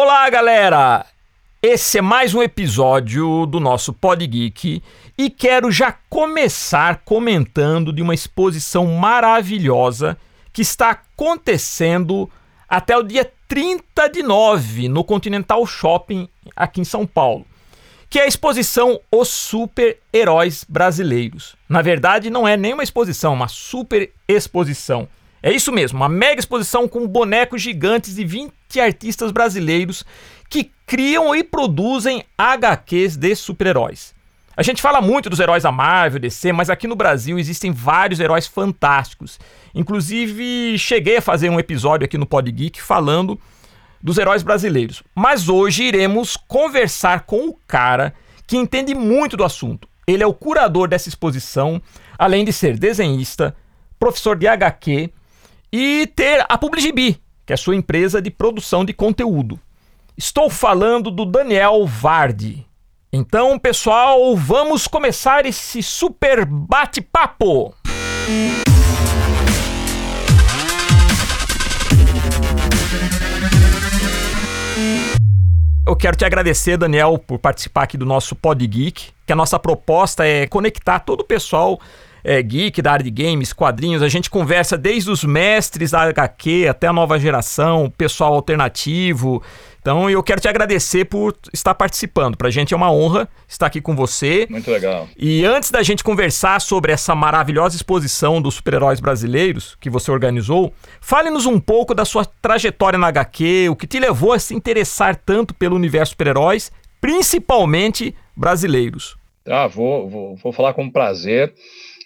Olá, galera! Esse é mais um episódio do nosso Pod Geek e quero já começar comentando de uma exposição maravilhosa que está acontecendo até o dia 30 de nove no Continental Shopping aqui em São Paulo, que é a exposição Os Super-Heróis Brasileiros. Na verdade, não é nem uma exposição, é uma super exposição. É isso mesmo, uma mega exposição com bonecos gigantes de 20 artistas brasileiros que criam e produzem HQs de super-heróis. A gente fala muito dos heróis da Marvel, DC, mas aqui no Brasil existem vários heróis fantásticos. Inclusive, cheguei a fazer um episódio aqui no Pod Geek falando dos heróis brasileiros. Mas hoje iremos conversar com o cara que entende muito do assunto. Ele é o curador dessa exposição, além de ser desenhista, professor de HQ e ter a Publigibi, que é sua empresa de produção de conteúdo. Estou falando do Daniel Vardi. Então, pessoal, vamos começar esse super bate-papo. Eu quero te agradecer, Daniel, por participar aqui do nosso Pod Geek, que a nossa proposta é conectar todo o pessoal é, geek da área de games, quadrinhos. A gente conversa desde os mestres da HQ até a nova geração, pessoal alternativo, então eu quero te agradecer por estar participando. Para a gente é uma honra estar aqui com você. Muito legal. E antes da gente conversar sobre essa maravilhosa exposição dos super-heróis brasileiros que você organizou, fale-nos um pouco da sua trajetória na HQ, o que te levou a se interessar tanto pelo universo super-heróis, principalmente brasileiros. Ah, vou, vou, vou falar com prazer.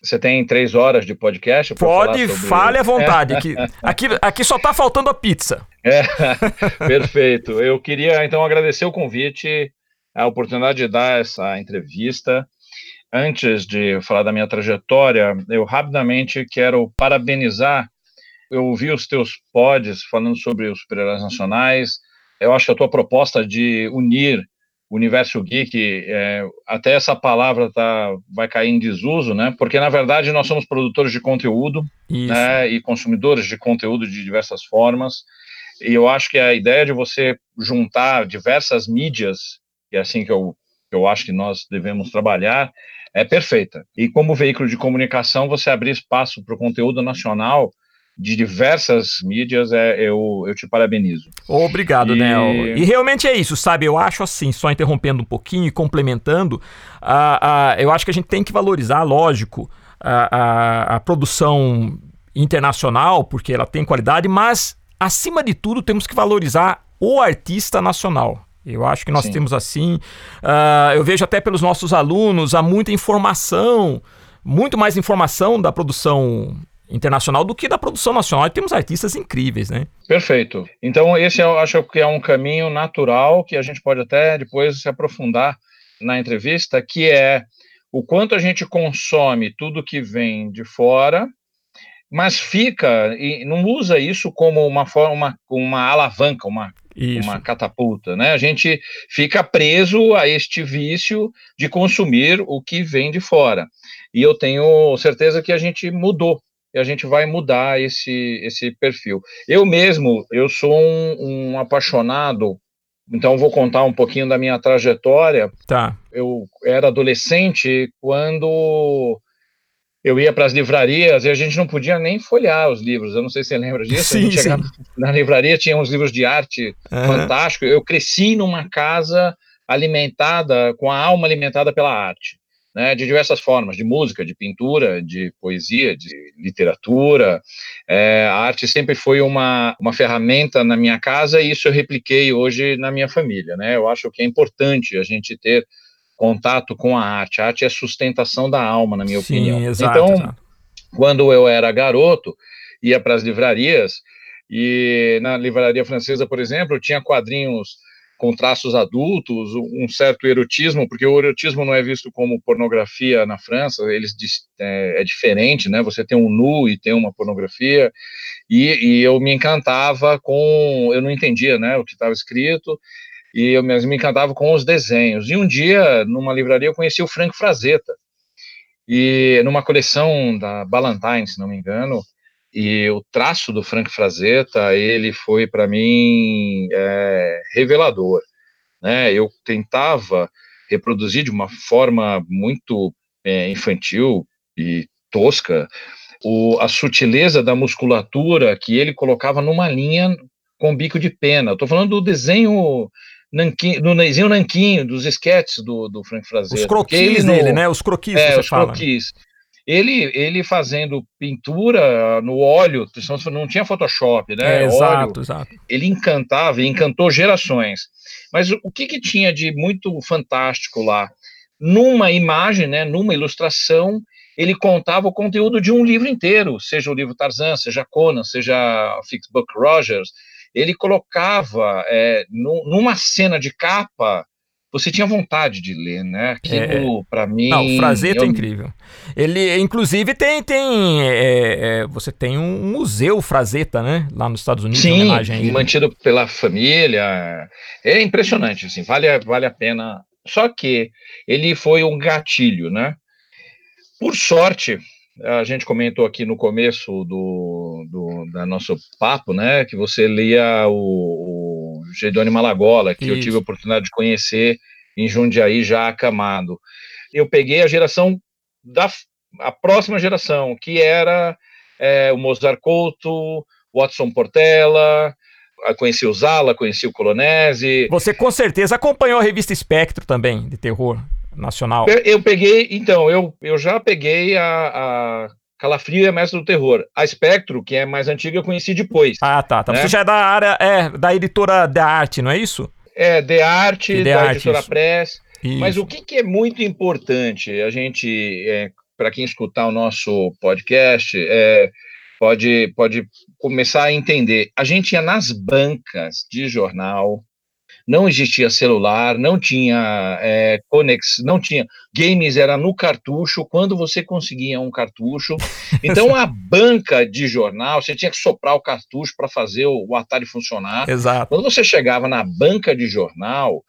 Você tem três horas de podcast? Pode, sobre... fale à vontade. Aqui, aqui, aqui só está faltando a pizza. É, perfeito. Eu queria então agradecer o convite, a oportunidade de dar essa entrevista. Antes de falar da minha trajetória, eu rapidamente quero parabenizar. Eu ouvi os teus pods falando sobre os super-heróis nacionais. Eu acho que a tua proposta de unir universo geek, é, até essa palavra tá, vai cair em desuso, né? Porque na verdade nós somos produtores de conteúdo né, e consumidores de conteúdo de diversas formas. E eu acho que a ideia de você juntar diversas mídias, e é assim que eu, eu acho que nós devemos trabalhar, é perfeita. E como veículo de comunicação, você abrir espaço para o conteúdo nacional de diversas mídias, é, eu, eu te parabenizo. Obrigado, e... Nel. E realmente é isso, sabe? Eu acho assim, só interrompendo um pouquinho e complementando, uh, uh, eu acho que a gente tem que valorizar, lógico, a, a, a produção internacional, porque ela tem qualidade, mas, acima de tudo, temos que valorizar o artista nacional. Eu acho que nós Sim. temos assim. Uh, eu vejo até pelos nossos alunos há muita informação, muito mais informação da produção internacional do que da produção nacional. E temos artistas incríveis, né? Perfeito. Então, esse eu acho que é um caminho natural que a gente pode até depois se aprofundar na entrevista, que é o quanto a gente consome tudo que vem de fora, mas fica e não usa isso como uma forma, uma, uma alavanca, uma isso. uma catapulta, né? A gente fica preso a este vício de consumir o que vem de fora. E eu tenho certeza que a gente mudou e a gente vai mudar esse, esse perfil. Eu mesmo, eu sou um, um apaixonado, então vou contar um pouquinho da minha trajetória. Tá. Eu era adolescente quando eu ia para as livrarias e a gente não podia nem folhear os livros. Eu não sei se você lembra disso. Sim, sim. na livraria tinha uns livros de arte uhum. fantástico. Eu cresci numa casa alimentada, com a alma alimentada pela arte né, de diversas formas, de música, de pintura, de poesia, de literatura. É, a arte sempre foi uma, uma ferramenta na minha casa e isso eu repliquei hoje na minha família. Né? Eu acho que é importante a gente ter contato com a arte. A arte é sustentação da alma, na minha Sim, opinião. Exato, então, exato. quando eu era garoto, ia para as livrarias e na livraria francesa, por exemplo, tinha quadrinhos com traços adultos, um certo erotismo, porque o erotismo não é visto como pornografia na França, eles é, é diferente, né? Você tem um nu e tem uma pornografia, e, e eu me encantava com, eu não entendia, né, o que estava escrito, e eu me encantava com os desenhos. E um dia, numa livraria, eu conheci o Frank Frazetta, e numa coleção da Ballantine, se não me engano, E o traço do Frank Frazetta, ele foi para mim é, revelador. Né? Eu tentava reproduzir de uma forma muito é, infantil e tosca o, a sutileza da musculatura que ele colocava numa linha com bico de pena. Estou falando do desenho nanquim, do desenho nanquinho, dos esquetes do, do Frank Frazetta. Os croquis dele, né? Os croquis, é, os fala. croquis. Ele, ele fazendo pintura no óleo, não tinha Photoshop, né? É, exato, exato. Ele encantava e encantou gerações. Mas o que, que tinha de muito fantástico lá? Numa imagem, né, numa ilustração, ele contava o conteúdo de um livro inteiro, seja o livro Tarzan, seja Conan, seja Fixbook Rogers. Ele colocava é, numa cena de capa você tinha vontade de ler, né? Aquilo, é, para mim. Não, o Frazetta eu... é incrível. Ele, inclusive, tem. tem é, é, você tem um museu Frazetta, né? Lá nos Estados Unidos, Sim, homenagem mantido pela família. É impressionante, assim, vale, vale a pena. Só que ele foi um gatilho, né? Por sorte, a gente comentou aqui no começo do, do da nosso papo, né? Que você lia o Gedone Malagola, que Isso. eu tive a oportunidade de conhecer em Jundiaí, já acamado. Eu peguei a geração da a próxima geração, que era é, o Mozart Couto, Watson Portela, conheci o Zala, conheci o Colonese. Você com certeza acompanhou a revista Espectro também, de terror nacional. Eu peguei, então, eu, eu já peguei a, a Calafrio é mestre do terror. A Spectro, que é mais antiga, eu conheci depois. Ah, tá. tá. Né? Você já é da área, é, da editora da arte, não é isso? É, de arte, da arte, editora isso. Press. Isso. Mas o que, que, é muito importante, a gente, é, para quem escutar o nosso podcast, é, pode, pode começar a entender. A gente ia nas bancas de jornal, não existia celular, não tinha é, conex, não tinha games, era no cartucho, quando você conseguia um cartucho. Então a banca de jornal, você tinha que soprar o cartucho para fazer o, o Atari funcionar. Exato. Quando você chegava na banca de jornal,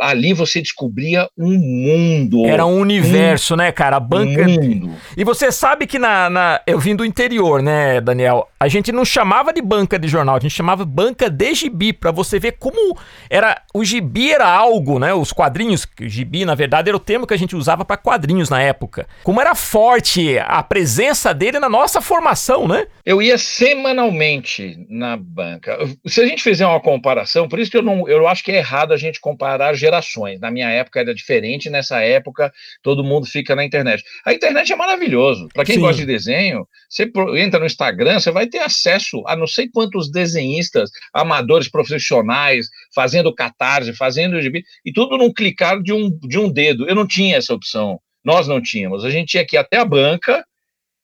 ali você descobria um mundo. Era um universo, um, né, cara? A banca. Um mundo. E você sabe que na, na, Eu vim do interior, né, Daniel? A gente não chamava de banca de jornal, a gente chamava banca de gibi, para você ver como era. O gibi era algo, né? Os quadrinhos. Gibi, na verdade, era o termo que a gente usava para quadrinhos na época. Como era forte a presença dele na nossa formação, né? Eu ia semanalmente na banca. Se a gente fizer uma comparação, por isso que eu não. Eu acho que é errado a gente comparar gerações. Na minha época era diferente, nessa época todo mundo fica na internet. A internet é maravilhoso. Para quem Sim. gosta de desenho, você entra no Instagram, você vai ter acesso a não sei quantos desenhistas, amadores profissionais, fazendo catarse, fazendo gibi, e tudo num clicar de um, de um dedo. Eu não tinha essa opção. Nós não tínhamos. A gente tinha que ir até a banca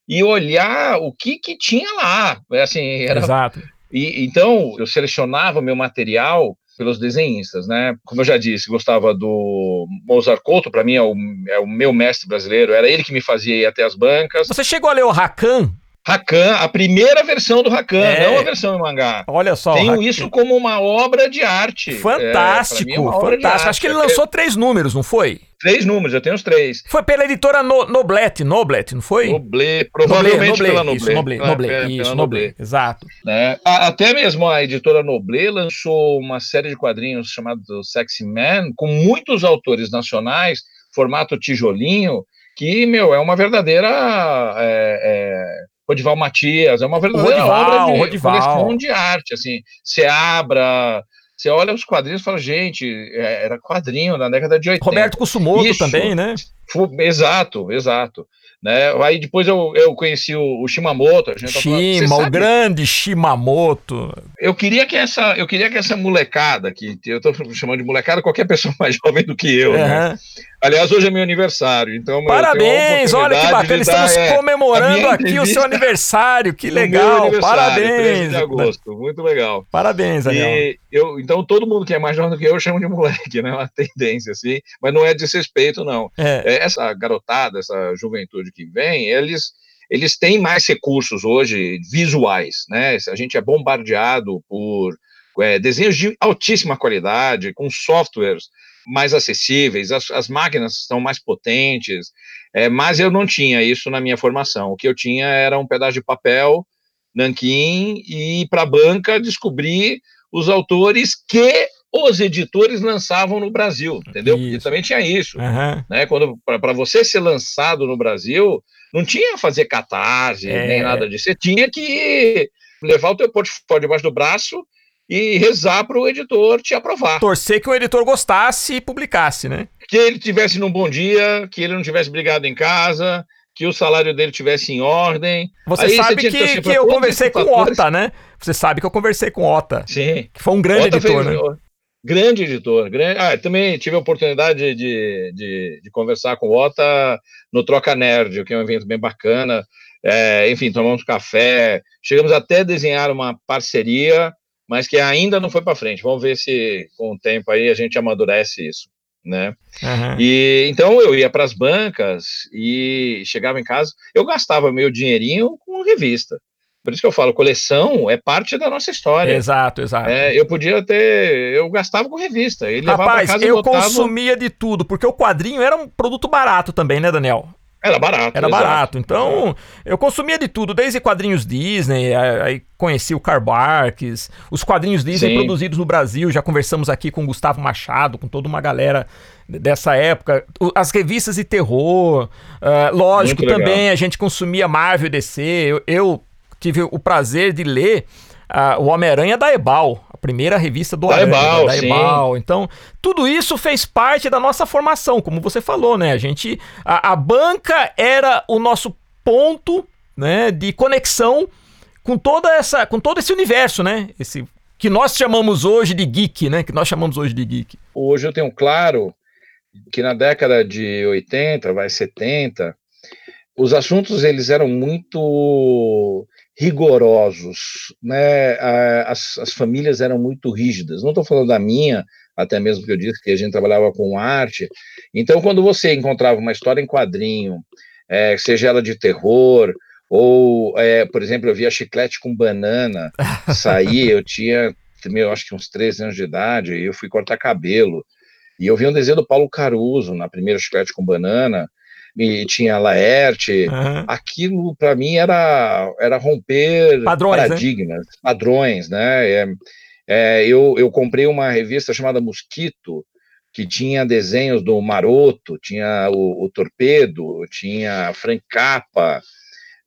e olhar o que, que tinha lá. Assim, era... Exato. E, então, eu selecionava meu material pelos desenhistas, né? Como eu já disse, gostava do Mozart Couto, para mim é o, é o meu mestre brasileiro, era ele que me fazia ir até as bancas. Você chegou a ler o Rakan? Rakan, a primeira versão do Rakan, é. não a versão em mangá. Olha só. Tenho isso como uma obra de arte. Fantástico, é, é fantástico. Acho que ele lançou três números, não foi? Três números, eu tenho os três. Foi pela editora no, Noblet, Noblet, não foi? Noblet, provavelmente Noblet, pela Noblet. Isso, Noblet, Noblet, pela, isso, Noblet, exato. Né? Até mesmo a editora Noblet lançou uma série de quadrinhos chamado Sexy Man, com muitos autores nacionais, formato tijolinho, que, meu, é uma verdadeira... É, é, Rodival Matias, é uma verdadeira Rodival, obra de coleção de arte, assim, se abra, você olha os quadrinhos e fala, gente, é, era quadrinho na década de 80. Roberto Kusumoto Isso, também, né? Exato, exato. Né? Aí depois eu, eu conheci o, o Shimamoto. A gente Shima, falando, o grande Shimamoto. Eu queria que essa, eu queria que essa molecada, que eu estou chamando de molecada, qualquer pessoa mais jovem do que eu, uhum. né? Aliás, hoje é meu aniversário, então. Parabéns! Olha que bacana, estamos é, comemorando aqui o seu aniversário, que legal! Parabéns! de agosto, muito legal. Parabéns, Daniel. E eu, então, todo mundo que é mais jovem do que eu, chamo de moleque, né? Uma tendência, assim, mas não é desrespeito, não. É. é essa garotada, essa juventude que vem, eles eles têm mais recursos hoje visuais, né? A gente é bombardeado por é, desenhos de altíssima qualidade, com softwares mais acessíveis, as, as máquinas são mais potentes, é, mas eu não tinha isso na minha formação. O que eu tinha era um pedaço de papel Nanquim e ir para a banca descobrir os autores que os editores lançavam no Brasil, entendeu? Isso. Porque também tinha isso, uhum. né? Quando para você ser lançado no Brasil, não tinha fazer catarse é. nem nada disso. Você tinha que levar o teu portfólio debaixo do braço e rezar para o editor te aprovar. Torcer que o editor gostasse e publicasse, né? Que ele tivesse num bom dia, que ele não tivesse brigado em casa, que o salário dele tivesse em ordem. Você Aí sabe você que, que, que eu conversei com o Ota, né? Você sabe que eu conversei com o Ota. Sim. Que foi um grande Ota editor, fez, né? Grande editor. Grande... Ah, também tive a oportunidade de, de, de, conversar com o Ota no Troca Nerd, que é um evento bem bacana. É, enfim, tomamos café, chegamos até a desenhar uma parceria, mas que ainda não foi para frente. Vamos ver se com o tempo aí a gente amadurece isso, né? Uhum. E então eu ia para as bancas e chegava em casa, eu gastava meu dinheirinho com revista. Por isso que eu falo, coleção é parte da nossa história. Exato, exato. É, eu podia ter. Eu gastava com revista. Rapaz, casa, eu botava... consumia de tudo, porque o quadrinho era um produto barato também, né, Daniel? Era barato. Era exato. barato. Então, eu consumia de tudo, desde quadrinhos Disney, aí conheci o Karl Barks, os quadrinhos Disney Sim. produzidos no Brasil, já conversamos aqui com o Gustavo Machado, com toda uma galera dessa época, as revistas de terror, uh, lógico, também a gente consumia Marvel e DC, eu, eu tive o prazer de ler uh, o Homem-Aranha da Ebal, primeira revista do Aranha, Ebal, da Ebal. Então, tudo isso fez parte da nossa formação, como você falou, né? A gente, a, a banca era o nosso ponto, né, de conexão com toda essa, com todo esse universo, né? Esse que nós chamamos hoje de geek, né? Que nós chamamos hoje de geek. Hoje eu tenho claro que na década de 80, vai 70, os assuntos eles eram muito rigorosos, né? As, as famílias eram muito rígidas. Não estou falando da minha, até mesmo que eu disse que a gente trabalhava com arte. Então, quando você encontrava uma história em quadrinho, é, seja ela de terror, ou, é, por exemplo, eu via chiclete com banana sair, eu tinha, meu, acho que uns 13 anos de idade, e eu fui cortar cabelo, e eu vi um desenho do Paulo Caruso na primeira chiclete com banana, e tinha Laerte, uhum. aquilo para mim era, era romper padrões, né? paradigmas, né? padrões, né? É, é, eu, eu comprei uma revista chamada Mosquito, que tinha desenhos do Maroto, tinha o, o Torpedo, tinha Frank Capa.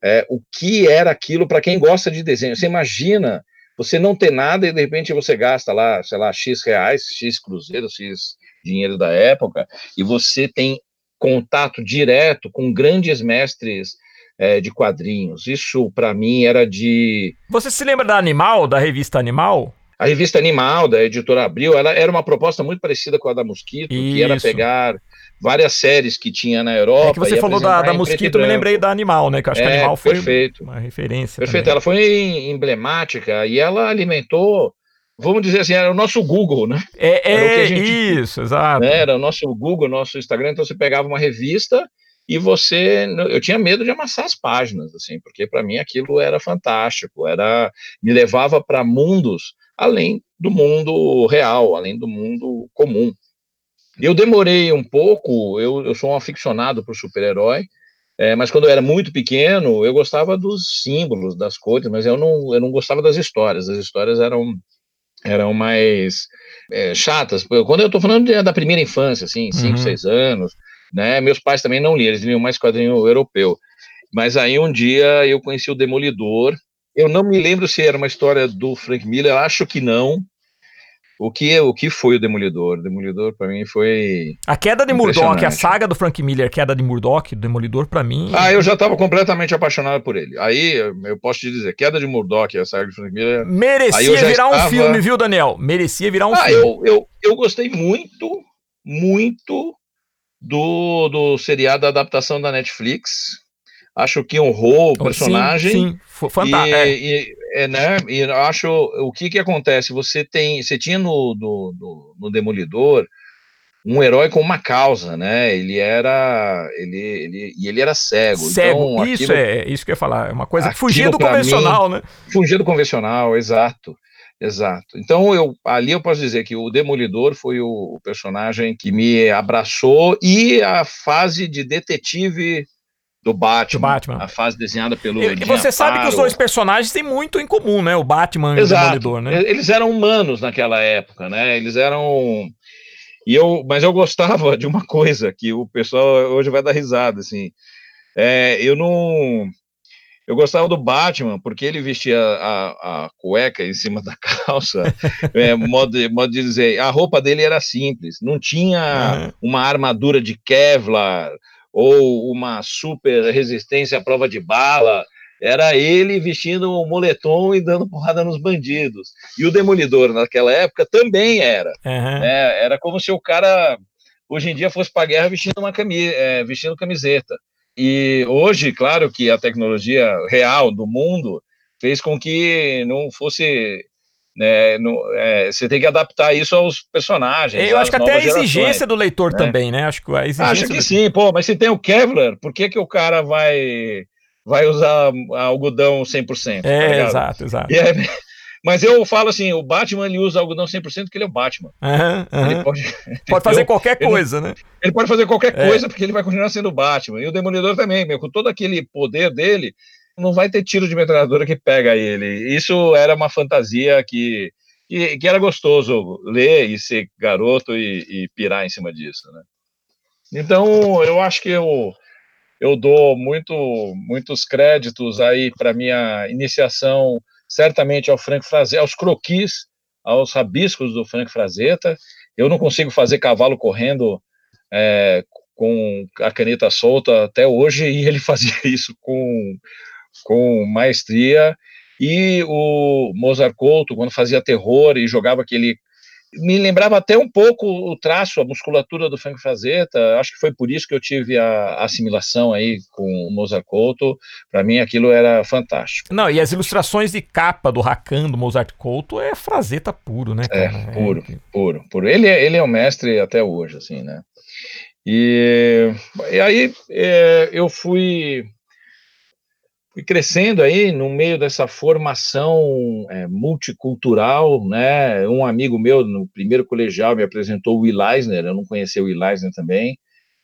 É, o que era aquilo para quem gosta de desenho? Você imagina você não ter nada e de repente você gasta lá, sei lá, X reais, X cruzeiro, X dinheiro da época, e você tem contato direto com grandes mestres é, de quadrinhos. Isso, para mim, era de. Você se lembra da Animal, da revista Animal? A revista Animal, da editora Abril, ela era uma proposta muito parecida com a da Mosquito, Isso. que era pegar várias séries que tinha na Europa. É que você falou da, da Mosquito, me lembrei da Animal, né? Que acho é, que a Animal foi perfeito. uma referência. Perfeito, também. ela foi emblemática e ela alimentou vamos dizer assim, era o nosso Google, né? É, é gente, isso, exato. Né, era o nosso Google, nosso Instagram, então você pegava uma revista e você, eu tinha medo de amassar as páginas, assim, porque para mim aquilo era fantástico, era me levava para mundos além do mundo real, além do mundo comum. Eu demorei um pouco, eu, eu sou um aficionado por super-herói, é, mas quando eu era muito pequeno, eu gostava dos símbolos, das cores, mas eu não, eu não gostava das histórias. As histórias eram eram mais é, chatas. Quando eu estou falando de, da primeira infância, assim, 5, uhum. 6 anos, né? Meus pais também não liam, eles liam mais quadrinho europeu. Mas aí um dia eu conheci o Demolidor. Eu não me lembro se era uma história do Frank Miller, acho que não. O que, o que foi o Demolidor? O Demolidor, para mim, foi. A queda de Murdoch, a saga do Frank Miller, queda de Murdoch, do Demolidor, para mim. Ah, eu já estava completamente apaixonado por ele. Aí eu posso te dizer, queda de Murdoch, a saga do Frank Miller. Merecia virar estava... um filme, viu, Daniel? Merecia virar um ah, filme. Eu, eu, eu gostei muito, muito do, do seriado da adaptação da Netflix. Acho que honrou o personagem. Sim, sim. fantástico. E, é. É, né? E acho o que que acontece? Você tem, você tinha no, do, do, no Demolidor um herói com uma causa, né? Ele era, ele, ele e ele era cego. Cego, então, isso aquilo, é isso que eu ia falar. É uma coisa que fugia do convencional, mim, né? Fugia do convencional, exato. Exato. Então eu ali eu posso dizer que o Demolidor foi o, o personagem que me abraçou e a fase de detetive do Batman, Do Batman. a fase desenhada pelo. E, você sabe que os dois personagens têm muito em comum, né? O Batman e o Exato. Demolidor, né? Eles eram humanos naquela época, né? Eles eram. E eu, mas eu gostava de uma coisa que o pessoal hoje vai dar risada, assim. É, eu não. Eu gostava do Batman porque ele vestia a, a cueca em cima da calça, é, modo, modo de dizer, a roupa dele era simples, não tinha Uhum. uma armadura de Kevlar ou uma super resistência à prova de bala. Era ele vestindo um moletom e dando porrada nos bandidos. E o Demolidor, naquela época, também era. Aham. né? Era como se o cara, hoje em dia, fosse para a guerra vestindo, uma cami é, vestindo camiseta. E hoje, claro que a tecnologia real do mundo fez com que não fosse. Né, não- é, você tem que adaptar isso aos personagens. Eu acho que até a exigência gerações. do leitor né? também, né? Acho que a exigência Acho que do- sim, pô, mas se tem o Kevlar, por que, que o cara vai, vai usar algodão 100%? tá É, ligado? exato, exato. E é- mas eu falo assim, o Batman ele usa algodão 100% porque ele é o Batman. Aham, aham. Ele pode, Pode fazer qualquer Ele- coisa, né? ele pode fazer qualquer É. coisa porque ele vai continuar sendo o Batman. E o Demolidor também, meu, com todo aquele poder dele, não vai ter tiro de metralhadora que pega ele. Isso era uma fantasia que, que, que era gostoso ler e ser garoto e, e pirar em cima disso, né? Então, eu acho que eu, eu dou muito, muitos créditos aí para minha iniciação, certamente ao Frank Frazetta, aos croquis, aos rabiscos do Frank Frazetta. Eu não consigo fazer cavalo correndo é, com a caneta solta até hoje, e ele fazia isso com, com maestria. E o Mozart Couto, quando fazia terror e jogava aquele. Me lembrava até um pouco o traço, a musculatura do Frank Frazetta. Acho que foi por isso que eu tive a assimilação aí com o Mozart Couto. Para mim, aquilo era fantástico. Não, e as ilustrações de capa do Rakan, do Mozart Couto, é frazeta puro, né, É, cara? puro, puro, puro. Ele, é- ele é o mestre até hoje, assim, né? E, e aí é, eu fui, fui crescendo aí no meio dessa formação é, multicultural, né? Um amigo meu no primeiro colegial me apresentou o Will Eisner, eu não conhecia o Will Eisner também,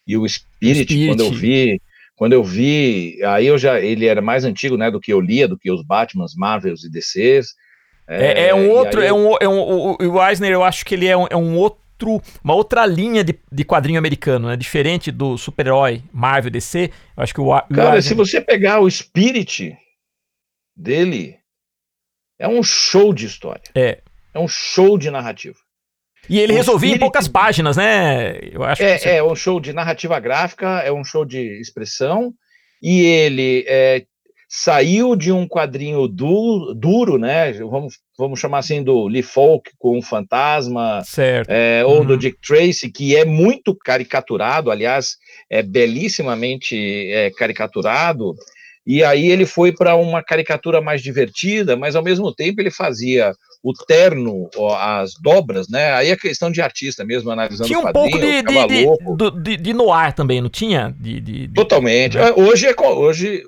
e o Spirit, Spirit. quando eu vi, quando eu vi, aí eu já, ele era mais antigo, né, do que eu lia, do que os Batmans, Marvels e DCs. É, é um e outro, é eu- um, é um, o, o Eisner, eu acho que ele é um, é um outro, uma outra linha de, de quadrinho americano, né? Diferente do super-herói Marvel DC, eu acho que o, o Cara, se você pegar o Spirit dele, é um show de história. É. É um show de narrativa. E ele o resolvia em Spirit- poucas páginas, né? Eu acho que você- É, é um show de narrativa gráfica, é um show de expressão, e ele é, saiu de um quadrinho du- duro, né? Vamos, vamos chamar assim do Lee Falk com o Fantasma, certo. é, ou Uhum. do Dick Tracy, que é muito caricaturado, aliás, é belíssimamente é, caricaturado, e aí ele foi para uma caricatura mais divertida, mas ao mesmo tempo ele fazia o terno, as dobras, né? Aí é questão de artista mesmo, analisando Tinha o um quadrinho, pouco de, de, de, de, noir também, não tinha? De, Totalmente. né? Hoje, é, hoje,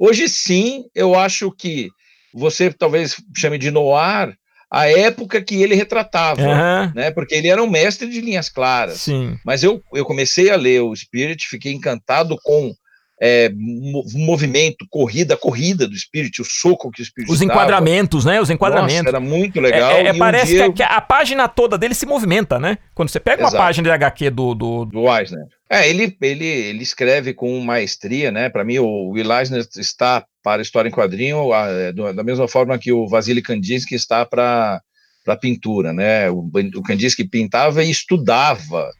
hoje sim, eu acho que você talvez chame de noir a época que ele retratava, Aham, né? Porque ele era um mestre de linhas claras. sim. Mas eu, eu comecei a ler o Spirit, fiquei encantado com é, mo- movimento, corrida, corrida do Spirit, o soco que o Spirit Os dava. enquadramentos, né? Os Nossa, enquadramentos. era muito legal. é- é, um parece dia que, a, que a página toda dele se movimenta, né? Quando você pega uma Exato. página de HQ do. do, do- do Eisner. É, ele, ele, ele escreve com maestria, né? Para mim, o Will Eisner está para história em quadrinho a- é, da mesma forma que o Vasily Kandinsky está para para pintura, né? O, o Kandinsky pintava e estudava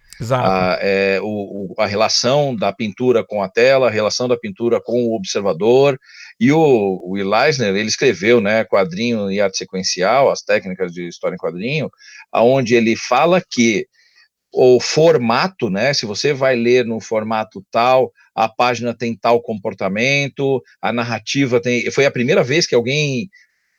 a, é, o, o- a relação da pintura com a tela, a relação da pintura com o observador. E o, o Will Eisner, ele escreveu, né, quadrinho e arte sequencial, as técnicas de história em quadrinho, aonde ele fala que o formato, né, se você vai ler no formato tal, a página tem tal comportamento, a narrativa tem, foi a primeira vez que alguém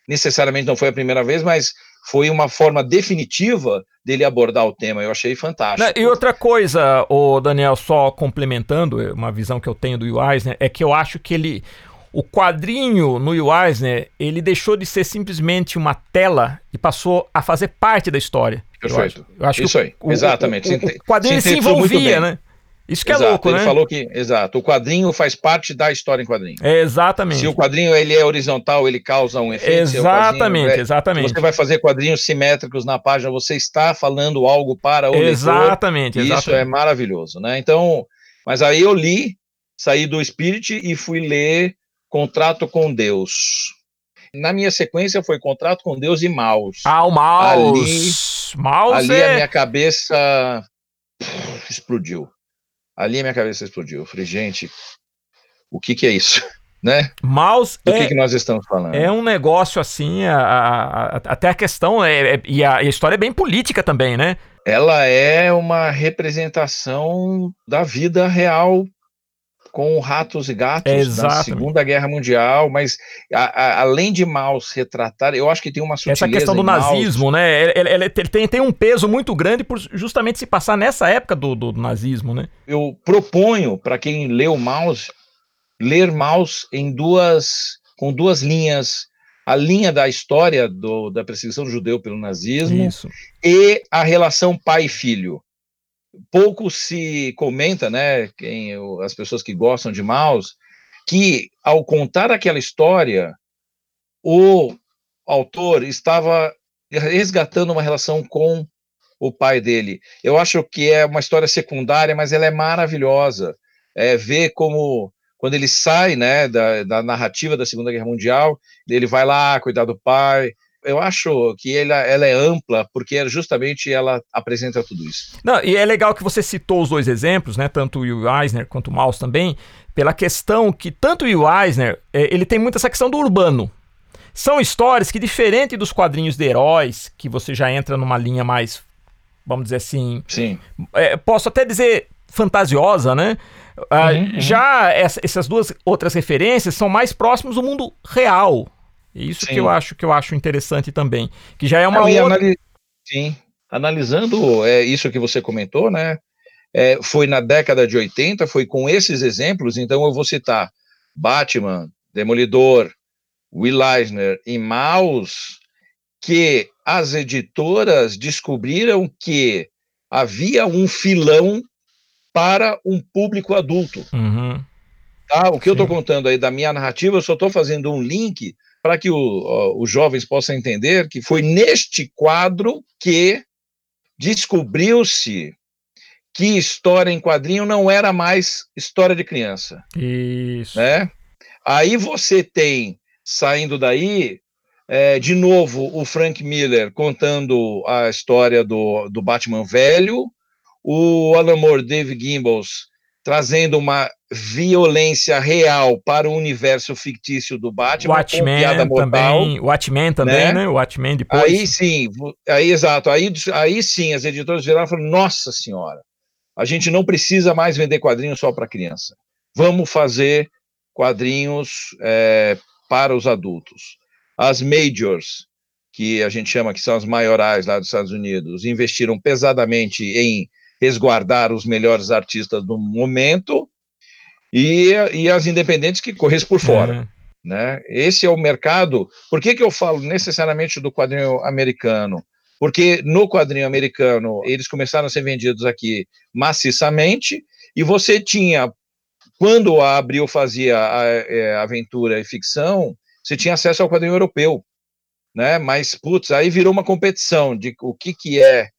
necessariamente não foi a primeira vez, mas foi uma forma definitiva dele abordar o tema. Eu achei fantástico. Né, E outra coisa, o Daniel, só complementando, é uma visão que eu tenho do Eisner, é que eu acho que ele. O quadrinho no Will Eisner, ele deixou de ser simplesmente uma tela e passou a fazer parte da história. Eu Perfeito. acho, eu acho Isso que aí, o- o- exatamente. O, o, Sinte- quadrinho se envolvia, né? Isso que é exato, é louco, ele né? Ele falou que, exato, o quadrinho faz parte da história em quadrinho. É, exatamente. Se o quadrinho ele é horizontal, ele causa um efeito. Exatamente, é, exatamente. você vai fazer quadrinhos simétricos na página, você está falando algo para o exatamente, leitor. Exatamente, Isso é maravilhoso, né? Então, mas aí eu li, saí do Spirit e fui ler Contrato com Deus. Na minha sequência foi Contrato com Deus e Maus. Ah, o Maus. Ali, Maus ali é... a minha cabeça explodiu. Ali a minha cabeça explodiu. Eu falei, gente, o que, que é isso? Né? Maus Do é, que, que nós estamos falando? É um negócio assim, a, a, a, até a questão, é, é e, e a história é bem política também, né? Ela é uma representação da vida real com ratos e gatos é na Segunda Guerra Mundial, mas a, a, além de Maus retratar, eu acho que tem uma sutileza Essa questão do nazismo, Maus. né? Ele, ele, ele, tem, tem um peso muito grande por justamente se passar nessa época do, do, do nazismo, né? Eu proponho para quem leu Maus, ler Maus em duas, com duas linhas, a linha da história do, da perseguição do judeu pelo nazismo Isso. e a relação pai filho pouco se comenta, né, quem, as pessoas que gostam de Maus, que ao contar aquela história, o autor estava resgatando uma relação com o pai dele. Eu acho que é uma história secundária, mas ela é maravilhosa. É, ver como quando ele sai, né, da, da narrativa da Segunda Guerra Mundial, ele vai lá cuidar do pai, eu acho que ela, ela é ampla porque justamente ela apresenta tudo isso. Não, e é legal que você citou os dois exemplos, né, tanto o Will Eisner quanto o Maus também, pela questão que tanto o Eisner, é, ele tem muito essa questão do urbano. São histórias que, diferente dos quadrinhos de heróis, que você já entra numa linha mais, vamos dizer assim, Sim. É, posso até dizer fantasiosa, né? Ah, uhum, uhum. Já essa, essas duas outras referências são mais próximos do mundo real, isso sim. que eu acho que eu acho interessante também, que já é uma Não, outra... Sim, analisando é, isso que você comentou, né? É, foi na década de 80, foi com esses exemplos, então eu vou citar Batman, Demolidor, Will Eisner e Maus, que as editoras descobriram que havia um filão para um público adulto. Uhum. Tá? O que Sim. eu estou contando aí da minha narrativa, eu só estou fazendo um link para que o, os jovens possam entender que foi neste quadro que descobriu-se que história em quadrinho não era mais história de criança. Isso. Né? Aí você tem, saindo daí, é, de novo, o Frank Miller contando a história do, do Batman velho, o Alan Moore, Dave Gimbels trazendo uma violência real para o universo fictício do Batman. Watchmen também, Watchmen também, né? né? Watchmen depois. Aí sim, aí exato, aí, aí sim as editoras viraram e falaram, nossa senhora, a gente não precisa mais vender quadrinhos só para criança. Vamos fazer quadrinhos é, para os adultos. As majors, que a gente chama que são as maiorais lá dos Estados Unidos, investiram pesadamente em resguardar os melhores artistas do momento e, e as independentes que corressem por fora. Uhum. Né? Esse é o mercado. Por que, que eu falo necessariamente do quadrinho americano? Porque no quadrinho americano eles começaram a ser vendidos aqui maciçamente e você tinha, quando a Abril fazia a, a é, aventura e ficção, você tinha acesso ao quadrinho europeu. Né? Mas, putz, aí virou uma competição de o que, que é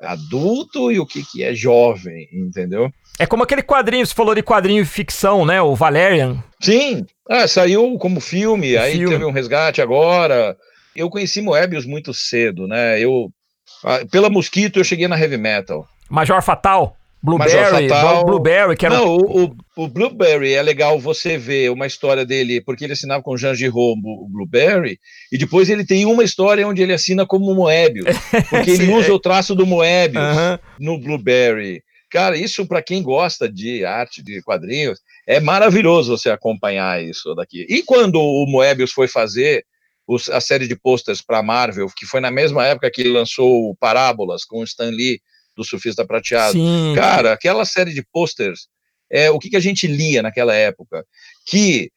adulto e o que, que é jovem, entendeu? É como aquele quadrinho, você falou de quadrinho ficção, né? O Valerian. Sim, ah, saiu como filme, o aí filme. teve um resgate agora. Eu conheci Moebius muito cedo, né? Eu, ah, pela Mosquito, eu cheguei na Heavy Metal. Major Fatal? Blueberry, Fatal... Blueberry, que era Não, o, o, o, Blueberry é legal você ver uma história dele, porque ele assinava com Jean Giraud o Blueberry, e depois ele tem uma história onde ele assina como Moebius, porque ele usa o traço do Moebius no Blueberry. Cara, isso para quem gosta de arte, de quadrinhos, é maravilhoso você acompanhar isso daqui. E quando o Moebius foi fazer os, a série de posters para Marvel, que foi na mesma época que ele lançou Parábolas com o Stan Lee, do Surfista Prateado. Sim. Cara, aquela série de posters, é o que, que a gente lia naquela época? Que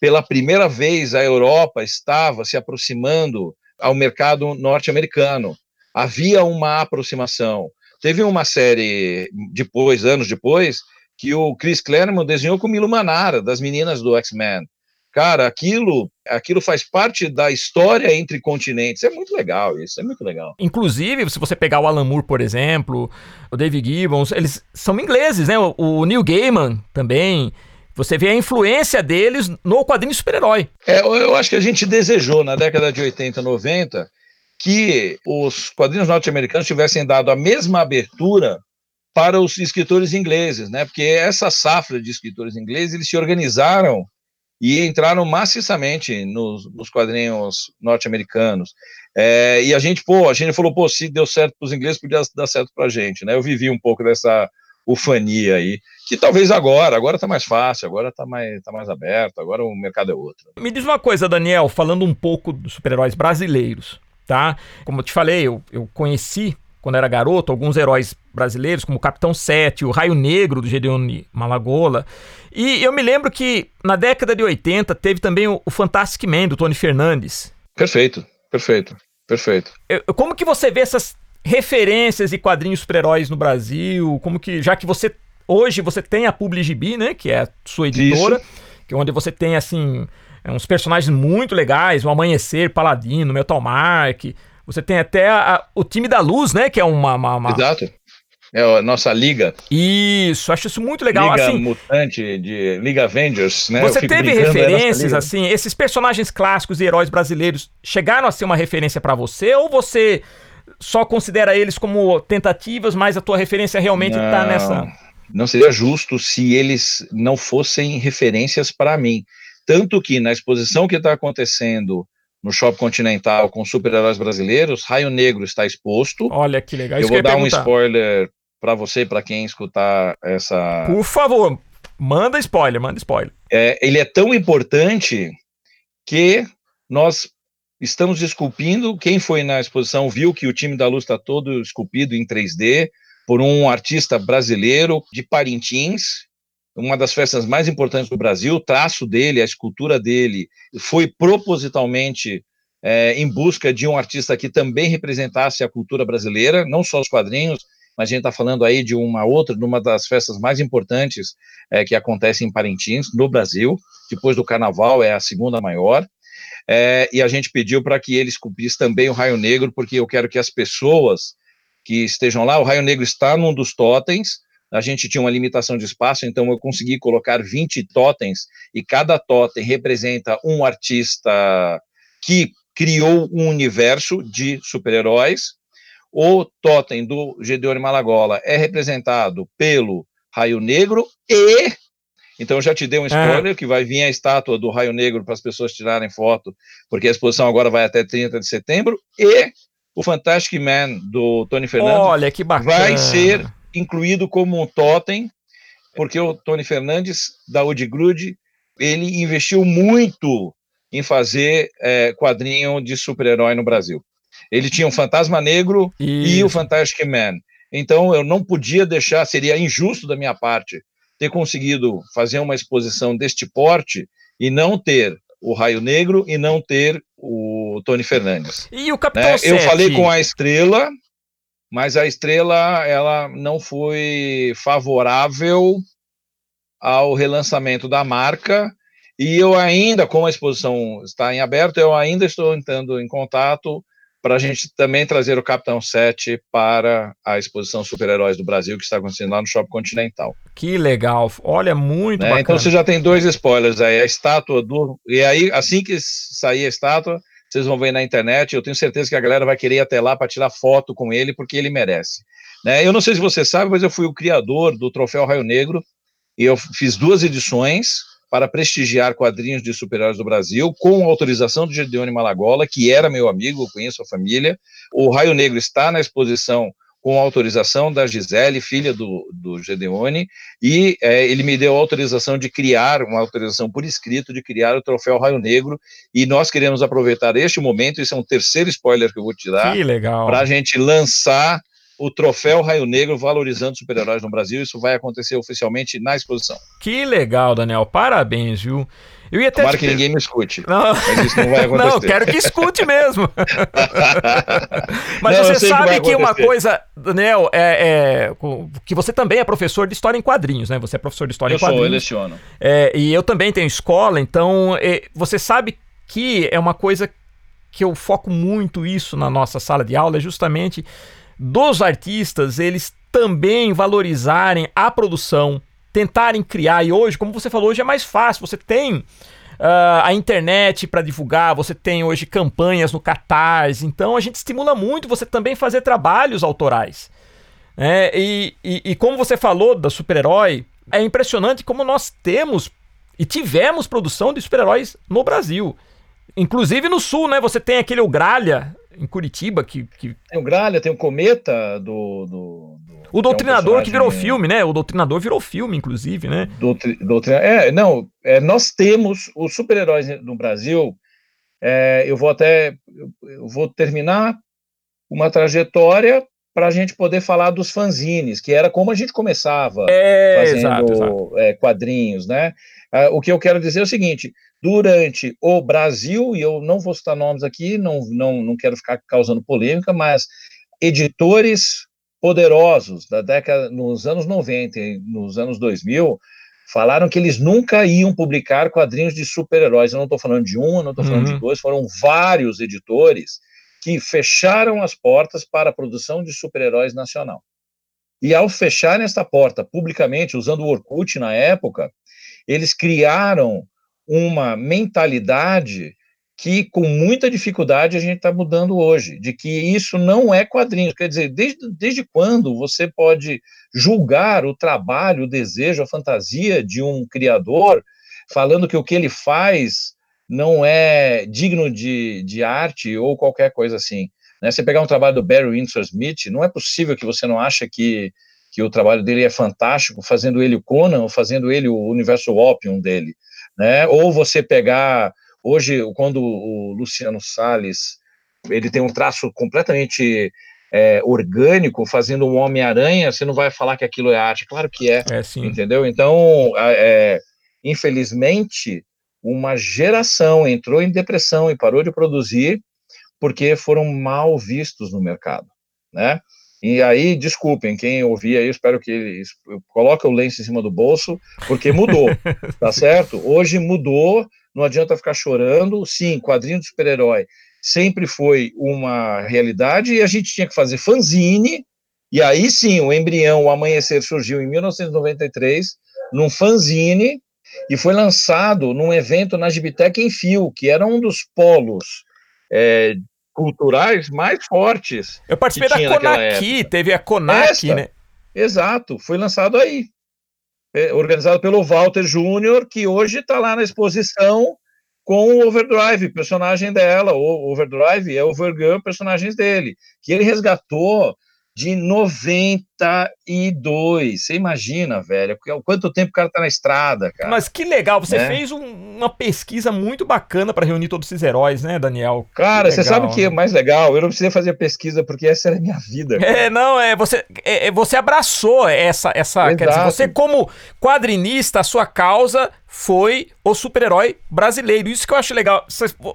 pela primeira vez a Europa estava se aproximando ao mercado norte-americano. Havia uma aproximação. Teve uma série depois, anos depois, que o Chris Claremont desenhou com Milo Manara, das meninas do X-Men. Cara, aquilo, aquilo faz parte da história entre continentes. É muito legal isso, é muito legal. Inclusive, se você pegar o Alan Moore, por exemplo, o David Gibbons, eles são ingleses, né? O, o Neil Gaiman também. Você vê a influência deles no quadrinho super-herói. É, eu acho que a gente desejou na década de 80, 90 que os quadrinhos norte-americanos tivessem dado a mesma abertura para os escritores ingleses, né? Porque essa safra de escritores ingleses, eles se organizaram e entraram maciçamente nos, nos quadrinhos norte-americanos. É, e a gente, pô, a gente falou, pô, se deu certo para os ingleses, podia dar certo para a gente, né? Eu vivi um pouco dessa ufania aí, que talvez agora, agora está mais fácil, agora está mais, tá mais aberto, agora o mercado é outro. Me diz uma coisa, Daniel, falando um pouco dos super-heróis brasileiros, tá? Como eu te falei, eu, eu conheci quando era garoto, alguns heróis brasileiros, como o Capitão Sete, o Raio Negro do Gedeon Malagola. E eu me lembro que na década de 80 teve também o, o Fantastic Man do Tony Fernandes. Perfeito, perfeito, perfeito. Eu, como que você vê essas referências e quadrinhos super-heróis no Brasil? Como que, já que você hoje você tem a PubliGB, né, que é a sua editora, Isso. que é onde você tem assim uns personagens muito legais, o Amanhecer, Paladino, Metal Mark, você tem até a, a, o time da luz, né? Que é uma. uma, uma... Exato. É a nossa liga. Isso, acho isso muito legal. Liga assim, Mutante, de Liga Avengers, né? Você teve referências, assim, esses personagens clássicos e heróis brasileiros chegaram a ser uma referência para você ou você só considera eles como tentativas, mas a tua referência realmente não, tá nessa. Não seria justo se eles não fossem referências para mim. Tanto que na exposição que está acontecendo no Shopping Continental com super-heróis brasileiros, Raio Negro está exposto. Olha que legal. Eu vou dar um spoiler para você, para quem escutar essa. Por favor, manda spoiler, manda spoiler. É, ele é tão importante que nós estamos esculpindo. Quem foi na exposição viu que o time da luz está todo esculpido em 3D por um artista brasileiro de Parintins, uma das festas mais importantes do Brasil, o traço dele, a escultura dele, foi propositalmente é, em busca de um artista que também representasse a cultura brasileira, não só os quadrinhos, mas a gente está falando aí de uma outra, de uma das festas mais importantes é, que acontece em Parintins, no Brasil, depois do Carnaval, é a segunda maior, é, e a gente pediu para que ele esculpisse também o Raio Negro, porque eu quero que as pessoas que estejam lá, o Raio Negro está num dos totens, a gente tinha uma limitação de espaço, então eu consegui colocar 20 totens, e cada totem representa um artista que criou um universo de super-heróis. O totem do Gedeon Malagola é representado pelo Raio Negro e então já te dei um spoiler é. que vai vir a estátua do Raio Negro para as pessoas tirarem foto, porque a exposição agora vai até 30 de setembro e o Fantastic Man do Tony Fernandes Olha, que bacana. vai ser incluído como um totem, porque o Tony Fernandes, da Grude, ele investiu muito em fazer é, quadrinho de super-herói no Brasil. Ele tinha o Fantasma Negro Isso. e o Fantastic Man. Então eu não podia deixar, seria injusto da minha parte ter conseguido fazer uma exposição deste porte e não ter o Raio Negro e não ter o Tony Fernandes. E o Capitão né? Eu falei com a Estrela, mas a estrela ela não foi favorável ao relançamento da marca e eu ainda, como a exposição está em aberto, eu ainda estou entrando em contato para a gente também trazer o Capitão 7 para a exposição Super-Heróis do Brasil que está acontecendo lá no Shopping Continental. Que legal, olha, muito né? bacana. Então você já tem dois spoilers aí, a estátua do... E aí, assim que sair a estátua, vocês vão ver na internet. Eu tenho certeza que a galera vai querer ir até lá para tirar foto com ele, porque ele merece. Né? Eu não sei se você sabe, mas eu fui o criador do Troféu Raio Negro e eu fiz duas edições para prestigiar quadrinhos de super-heróis do Brasil, com autorização do Gedeone Malagola, que era meu amigo, conheço a família. O Raio Negro está na exposição com autorização da Gisele, filha do, do Gedeone, e é, ele me deu autorização de criar, uma autorização por escrito, de criar o troféu Raio Negro, e nós queremos aproveitar este momento, isso é um terceiro spoiler que eu vou te dar, para a gente lançar o troféu Raio Negro valorizando super-heróis no Brasil. Isso vai acontecer oficialmente na exposição. Que legal, Daniel. Parabéns, viu? Eu ia até Tomara que ninguém me escute. Não. Mas isso não vai acontecer. Não, quero que escute mesmo. mas não, você sabe que, que, uma coisa, Daniel, é, é, que você também é professor de história em quadrinhos, né? Você é professor de história eu em quadrinhos. Eu sou, eu leciono. É, e eu também tenho escola, então é, você sabe que é uma coisa que eu foco muito isso na nossa sala de aula, é justamente dos artistas eles também valorizarem a produção, tentarem criar. E hoje, como você falou, hoje é mais fácil. Você tem uh, a internet para divulgar, você tem hoje campanhas no Catarse. Então a gente estimula muito você também fazer trabalhos autorais. É, e, e, e como você falou da super-herói, é impressionante como nós temos e tivemos produção de super-heróis no Brasil. Inclusive no sul, né? Você tem aquele Gralha, em Curitiba que, que... Tem o Gralha, tem o Cometa do. do, do o Doutrinador que, é um que virou filme, né? O Doutrinador virou filme, inclusive, né? Doutri, doutrina, é, não, é, nós temos os super-heróis no Brasil. É, eu vou até. Eu vou terminar uma trajetória para a gente poder falar dos fanzines, que era como a gente começava é, fazendo exato, exato. É, quadrinhos, né? Ah, o que eu quero dizer é o seguinte: durante o Brasil, e eu não vou citar nomes aqui, não, não, não quero ficar causando polêmica, mas editores poderosos da década, nos anos 90 e nos anos 2000, falaram que eles nunca iam publicar quadrinhos de super-heróis. Eu não estou falando de um, eu não estou falando uhum. de dois, foram vários editores que fecharam as portas para a produção de super-heróis nacional. E ao fecharem esta porta publicamente, usando o Orkut na época, eles criaram uma mentalidade que com muita dificuldade a gente está mudando hoje, de que isso não é quadrinho. Quer dizer, desde, desde quando você pode julgar o trabalho, o desejo, a fantasia de um criador, falando que o que ele faz não é digno de, de arte ou qualquer coisa assim. Né? Você pegar um trabalho do Barry Windsor Smith, não é possível que você não ache que que o trabalho dele é fantástico, fazendo ele o Conan, ou fazendo ele o universo Opium dele, né? Ou você pegar hoje quando o Luciano Salles ele tem um traço completamente é, orgânico, fazendo um Homem-Aranha, você não vai falar que aquilo é arte, claro que é, é entendeu? Então, é, infelizmente, uma geração entrou em depressão e parou de produzir porque foram mal vistos no mercado, né? E aí, desculpem, quem ouvir aí, espero que eles coloquem o lenço em cima do bolso, porque mudou, tá certo? Hoje mudou, não adianta ficar chorando. Sim, quadrinho de super-herói sempre foi uma realidade e a gente tinha que fazer fanzine, e aí sim, o embrião, o Amanhecer, surgiu em 1993, num fanzine, e foi lançado num evento na Gibitec em Fio, que era um dos polos é, culturais mais fortes. Eu participei da Conaqui, teve a Conaqui, né? Exato, foi lançado aí. É, organizado pelo Walter Júnior, que hoje está lá na exposição com o Overdrive, personagem dela. O Overdrive é o Overgun, personagens dele, que ele resgatou de 92. Você imagina, velho, quanto tempo o cara tá na estrada, cara. Mas que legal, você né? fez um, uma pesquisa muito bacana para reunir todos esses heróis, né, Daniel? Cara, você sabe o que é mais legal? Eu não precisei fazer pesquisa porque essa era a minha vida. Cara. É, não, é você, é, é, você abraçou essa essa, quer dizer, você como quadrinista, a sua causa foi o super-herói brasileiro. Isso que eu acho legal.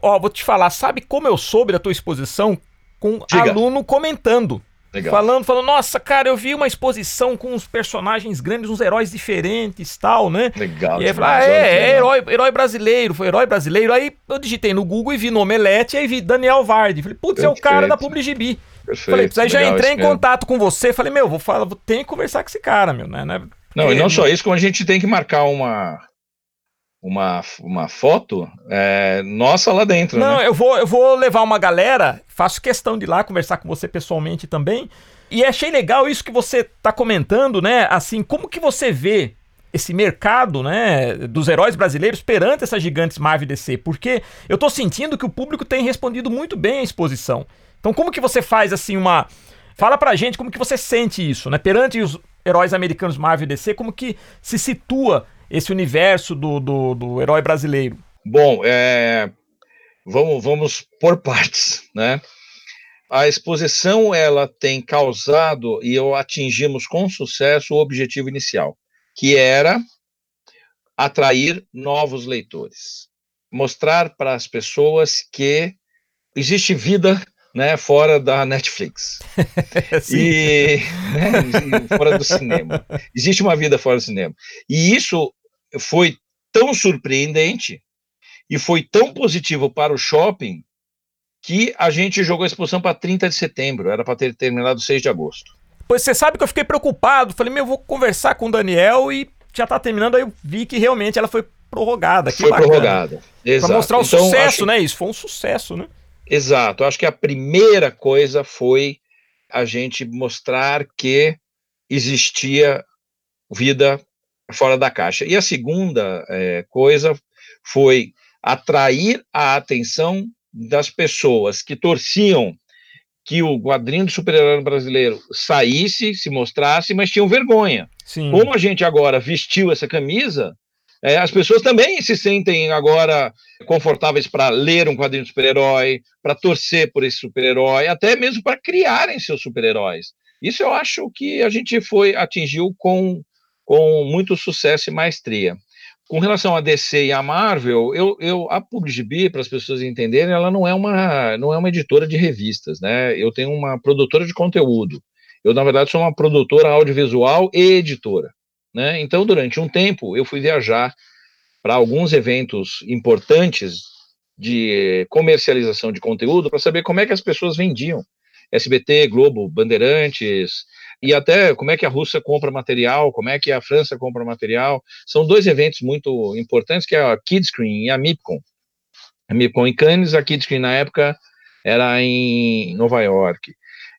Ó, vou te falar, sabe como eu soube da tua exposição com Diga. aluno comentando. Legal. Falando, falando, nossa, cara, eu vi uma exposição com uns personagens grandes, uns heróis diferentes tal, né? Legal. E aí ah, é, é herói, herói brasileiro, foi herói brasileiro. Aí eu digitei no Google e vi no Omelete, aí vi Daniel Vardy. Falei, putz, é o cara da PubliGB. Perfeito. Falei, aí já entrei em mesmo. contato com você, falei, meu, vou falar, vou ter que conversar com esse cara, meu, né? né? Não, e não só isso, como a gente tem que marcar uma, uma, uma foto é, nossa lá dentro. Não, né? eu, vou, eu vou levar uma galera, faço questão de ir lá conversar com você pessoalmente também. E achei legal isso que você está comentando, né? Assim, como que você vê esse mercado, né, dos heróis brasileiros perante essas gigantes Marvel DC? Porque eu estou sentindo que o público tem respondido muito bem à exposição. Então, como que você faz assim uma Fala pra gente como que você sente isso, né? Perante os heróis americanos Marvel DC, como que se situa esse universo do, do, do herói brasileiro? Bom, é, vamos, vamos por partes, né? a exposição ela tem causado e atingimos com sucesso o objetivo inicial, que era atrair novos leitores, mostrar para as pessoas que existe vida né, fora da Netflix. e né, fora do cinema. Existe uma vida fora do cinema. E isso foi tão surpreendente e foi tão positivo para o shopping que a gente jogou a exposição para 30 de setembro, era para ter terminado 6 de agosto. Pois você sabe que eu fiquei preocupado, falei, meu, eu vou conversar com o Daniel e já está terminando, aí eu vi que realmente ela foi prorrogada. foi bacana. prorrogada, exato. Para mostrar o então, sucesso, acho... né? Isso foi um sucesso, né? Exato, acho que a primeira coisa foi a gente mostrar que existia vida fora da caixa. E a segunda é, coisa foi atrair a atenção das pessoas que torciam que o quadrinho do super-herói brasileiro saísse, se mostrasse, mas tinham vergonha. Sim. Como a gente agora vestiu essa camisa, é, as pessoas também se sentem agora confortáveis para ler um quadrinho de super-herói, para torcer por esse super-herói, até mesmo para criarem seus super-heróis. Isso eu acho que a gente foi atingiu com, com muito sucesso e maestria. Com relação a DC e a Marvel, eu, eu a PubGB, para as pessoas entenderem, ela não é uma não é uma editora de revistas, né? Eu tenho uma produtora de conteúdo. Eu na verdade sou uma produtora audiovisual e editora, né? Então, durante um tempo, eu fui viajar para alguns eventos importantes de comercialização de conteúdo para saber como é que as pessoas vendiam. SBT, Globo, Bandeirantes, e até como é que a Rússia compra material, como é que a França compra material. São dois eventos muito importantes, que é a Kidscreen e a MIPCOM. A MIPCOM em Cannes, a Kidscreen na época era em Nova York.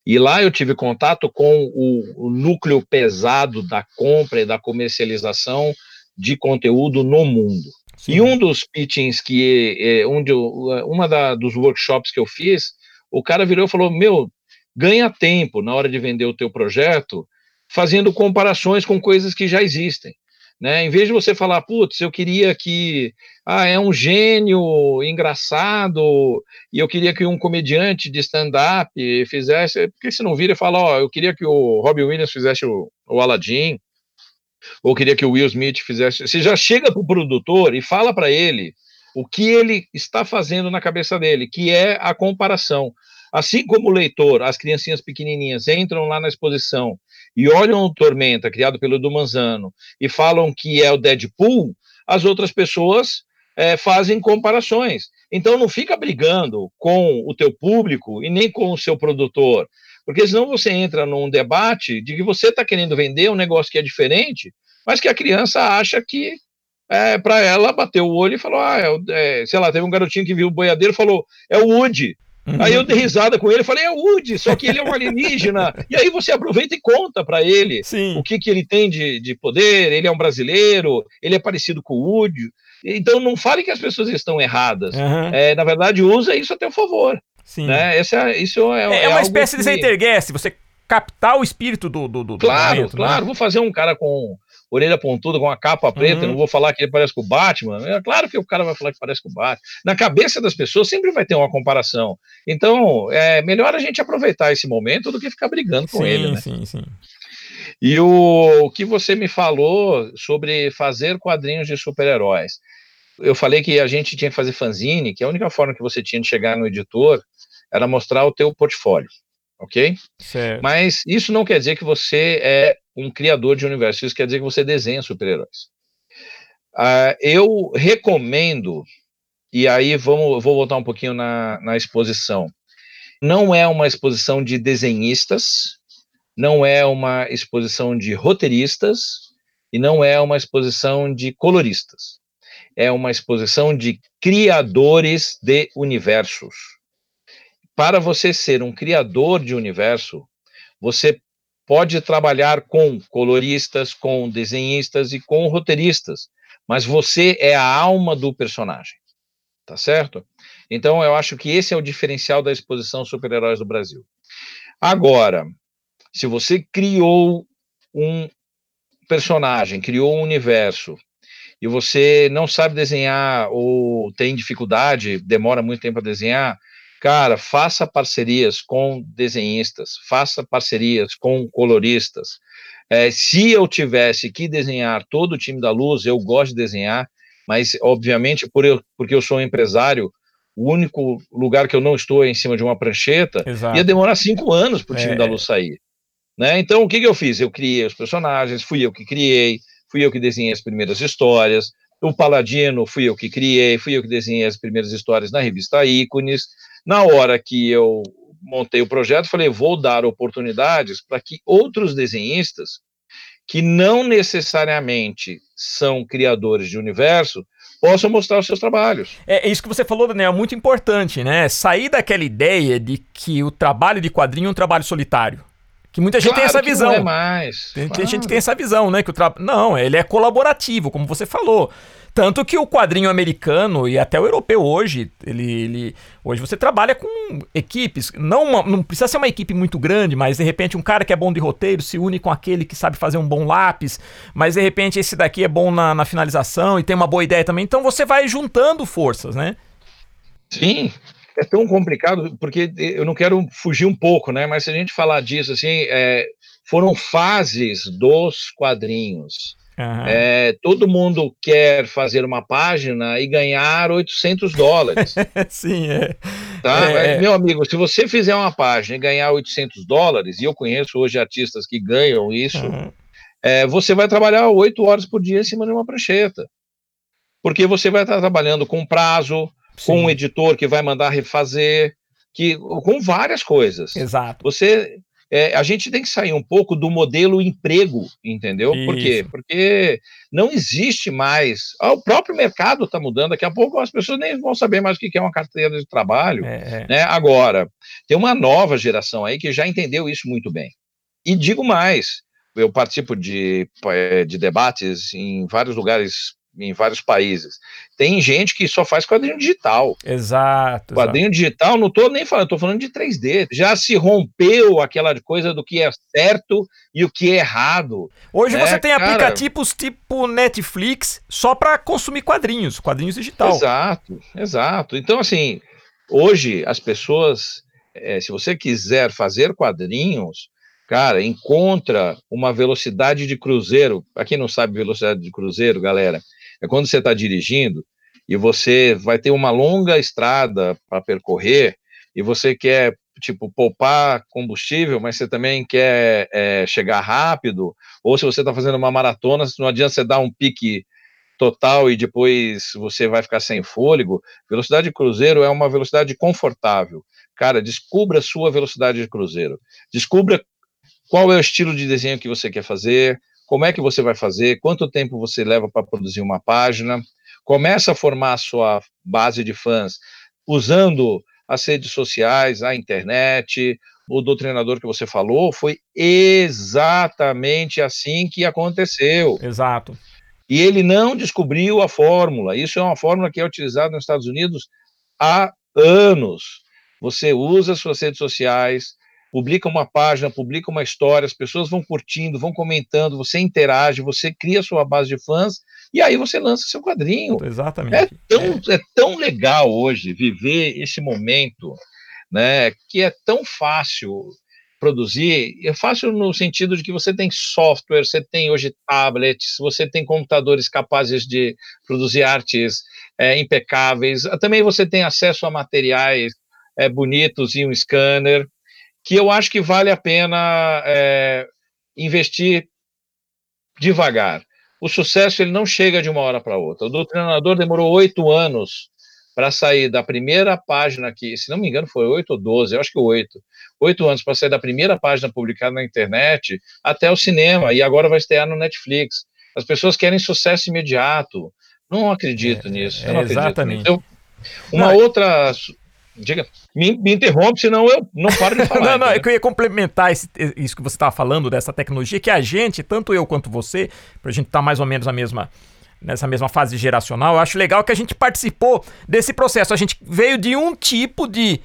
E lá eu tive contato com o, o núcleo pesado da compra e da comercialização de conteúdo no mundo. Sim. E um dos pitchings que, é, um de, uma da, dos workshops que eu fiz, o cara virou e falou: Meu, ganha tempo na hora de vender o teu projeto fazendo comparações com coisas que já existem. Né? Em vez de você falar, putz, eu queria que ah, é um gênio engraçado e eu queria que um comediante de stand-up fizesse, porque se não vira e fala, ó, eu queria que o Robbie Williams fizesse o, o Aladdin, ou queria que o Will Smith fizesse. Você já chega para o produtor e fala para ele o que ele está fazendo na cabeça dele, que é a comparação. Assim como o leitor, as criancinhas pequenininhas entram lá na exposição e olham o Tormenta, criado pelo Edu Manzano, e falam que é o Deadpool, as outras pessoas é, fazem comparações. Então não fica brigando com o teu público e nem com o seu produtor, porque senão você entra num debate de que você está querendo vender um negócio que é diferente, mas que a criança acha que é, para ela bateu o olho e falou, ah, é, é, sei lá, teve um garotinho que viu o boiadeiro e falou, é o Woody. Uhum. Aí eu dei risada com ele, falei, é Woody, só que ele é um alienígena. e aí você aproveita e conta para ele Sim. o que, que ele tem de, de poder, ele é um brasileiro, ele é parecido com o Woody. Então não fale que as pessoas estão erradas. Uhum. É, na verdade, usa isso a teu favor. Sim. Né? Esse é, isso é, é, é uma espécie que... de Zeitgeist, você captar o espírito do, do, do Claro, momento, né? claro. Né? Vou fazer um cara com orelha pontuda, com a capa preta, uhum. não vou falar que ele parece com o Batman. É claro que o cara vai falar que parece com o Batman. Na cabeça das pessoas sempre vai ter uma comparação. Então, é melhor a gente aproveitar esse momento do que ficar brigando com sim, ele. Né? Sim, sim. E o, o que você me falou sobre fazer quadrinhos de super-heróis. Eu falei que a gente tinha que fazer fanzine, que a única forma que você tinha de chegar no editor era mostrar o teu portfólio ok? Certo. Mas isso não quer dizer que você é um criador de universo, isso quer dizer que você desenha super-heróis. Uh, eu recomendo, e aí vamos, vou voltar um pouquinho na, na exposição. Não é uma exposição de desenhistas, não é uma exposição de roteiristas e não é uma exposição de coloristas. É uma exposição de criadores de universos para você ser um criador de universo, você pode trabalhar com coloristas, com desenhistas e com roteiristas, mas você é a alma do personagem, tá certo? Então eu acho que esse é o diferencial da exposição Super-Heróis do Brasil. Agora, se você criou um personagem, criou um universo, e você não sabe desenhar ou tem dificuldade, demora muito tempo a desenhar, Cara, faça parcerias com desenhistas, faça parcerias com coloristas. É, se eu tivesse que desenhar todo o time da luz, eu gosto de desenhar, mas obviamente por eu, porque eu sou um empresário, o único lugar que eu não estou é em cima de uma prancheta, Exato. ia demorar cinco anos para o time é. da luz sair. Né? Então, o que, que eu fiz? Eu criei os personagens, fui eu que criei, fui eu que desenhei as primeiras histórias, o Paladino fui eu que criei, fui eu que desenhei as primeiras histórias na revista Ícones. Na hora que eu montei o projeto, falei, vou dar oportunidades para que outros desenhistas que não necessariamente são criadores de universo possam mostrar os seus trabalhos. É, é isso que você falou, Daniel, é muito importante, né? Sair daquela ideia de que o trabalho de quadrinho é um trabalho solitário. Que muita gente claro tem essa visão. Não é mais. Tem, claro. gente que tem essa visão, né? Que o tra... Não, ele é colaborativo, como você falou. Tanto que o quadrinho americano e até o europeu hoje, ele, ele hoje você trabalha com equipes, não, uma, não precisa ser uma equipe muito grande, mas de repente um cara que é bom de roteiro se une com aquele que sabe fazer um bom lápis, mas de repente esse daqui é bom na, na finalização e tem uma boa ideia também, então você vai juntando forças, né? Sim, é tão complicado, porque eu não quero fugir um pouco, né? Mas se a gente falar disso, assim, é, foram fases dos quadrinhos. Uhum. É, todo mundo quer fazer uma página e ganhar 800 dólares. Sim, é. Tá? É, é. Meu amigo, se você fizer uma página e ganhar 800 dólares, e eu conheço hoje artistas que ganham isso, uhum. é, você vai trabalhar 8 horas por dia em cima de uma prancheta. Porque você vai estar trabalhando com prazo, Sim. com um editor que vai mandar refazer, que, com várias coisas. Exato. Você, é, a gente tem que sair um pouco do modelo emprego, entendeu? Isso. Por quê? Porque não existe mais. Ah, o próprio mercado está mudando, daqui a pouco as pessoas nem vão saber mais o que é uma carteira de trabalho. É, é. Né? Agora, tem uma nova geração aí que já entendeu isso muito bem. E digo mais, eu participo de, é, de debates em vários lugares em vários países. Tem gente que só faz quadrinho digital. Exato. Quadrinho exato. digital, não estou nem falando, estou falando de 3D. Já se rompeu aquela coisa do que é certo e o que é errado. Hoje né? você tem Cara, aplicativos tipo Netflix só para consumir quadrinhos, quadrinhos digital. Exato, exato. Então, assim, hoje as pessoas, é, se você quiser fazer quadrinhos, cara, encontra uma velocidade de cruzeiro. Para quem não sabe velocidade de cruzeiro, galera, é quando você está dirigindo e você vai ter uma longa estrada para percorrer e você quer, tipo, poupar combustível, mas você também quer é, chegar rápido, ou se você está fazendo uma maratona, não adianta você dar um pique total e depois você vai ficar sem fôlego. Velocidade de cruzeiro é uma velocidade confortável. Cara, descubra a sua velocidade de cruzeiro. Descubra qual é o estilo de desenho que você quer fazer, como é que você vai fazer, quanto tempo você leva para produzir uma página, começa a formar a sua base de fãs usando as redes sociais, a internet, o doutrinador que você falou, foi exatamente assim que aconteceu. Exato. E ele não descobriu a fórmula. Isso é uma fórmula que é utilizada nos Estados Unidos há anos. Você usa suas redes sociais, publica uma página, publica uma história, as pessoas vão curtindo, vão comentando, você interage, você cria sua base de fãs e aí você lança seu quadrinho. Exatamente. É tão, é. é tão legal hoje viver esse momento, né, que é tão fácil produzir, é fácil no sentido de que você tem software, você tem hoje tablets, você tem computadores capazes de produzir artes é, impecáveis, também você tem acesso a materiais é, bonitos e um scanner, que eu acho que vale a pena é, investir devagar. O sucesso ele não chega de uma hora para outra. O doutrinador demorou oito anos para sair da primeira página que, se não me engano, foi oito ou doze, eu acho que oito. Oito anos para sair da primeira página publicada na internet até o cinema, e agora vai estrear no Netflix. As pessoas querem sucesso imediato. Não acredito é, nisso. É, exatamente. Nisso. Eu, uma não, outra Diga, me, me interrompe, senão eu não paro de falar. não, não, é que eu ia complementar esse, isso que você estava falando, dessa tecnologia, que a gente, tanto eu quanto você, para a gente estar tá mais ou menos na mesma, nessa mesma fase geracional, eu acho legal que a gente participou desse processo. A gente veio de um tipo de,